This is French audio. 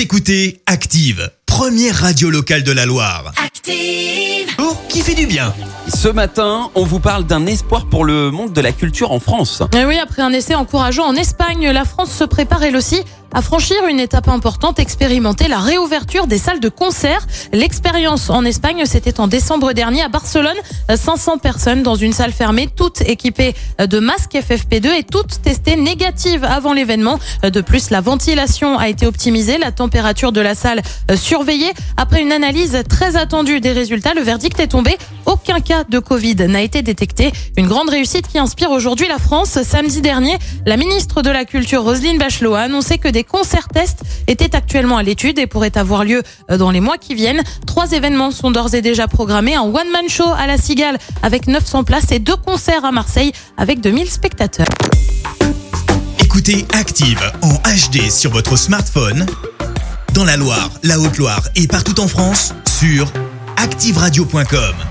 Vous écoutez Active, première radio locale de la Loire. Active. Pour qui fait du bien. Ce matin, on vous parle d'un espoir pour le monde de la culture en France. Et oui, après un essai encourageant en Espagne, la France se prépare elle aussi à franchir une étape importante, expérimenter la réouverture des salles de concert. L'expérience en Espagne, c'était en décembre dernier à Barcelone. 500 personnes dans une salle fermée, toutes équipées de masques FFP2 et toutes testées négatives avant l'événement. De plus, la ventilation a été optimisée, la température de la salle surveillée. Après une analyse très attendue des résultats, le verdict est tombé. Aucun cas de Covid n'a été détecté. Une grande réussite qui inspire aujourd'hui la France. Samedi dernier, la ministre de la Culture, Roselyne Bachelot, a annoncé que des concerts tests étaient actuellement à l'étude et pourraient avoir lieu dans les mois qui viennent. Trois événements sont d'ores et déjà programmés. Un one-man show à la Cigale avec 900 places et deux concerts à Marseille avec 2000 spectateurs. Écoutez Active en HD sur votre smartphone, dans la Loire, la Haute-Loire et partout en France, sur activeradio.com.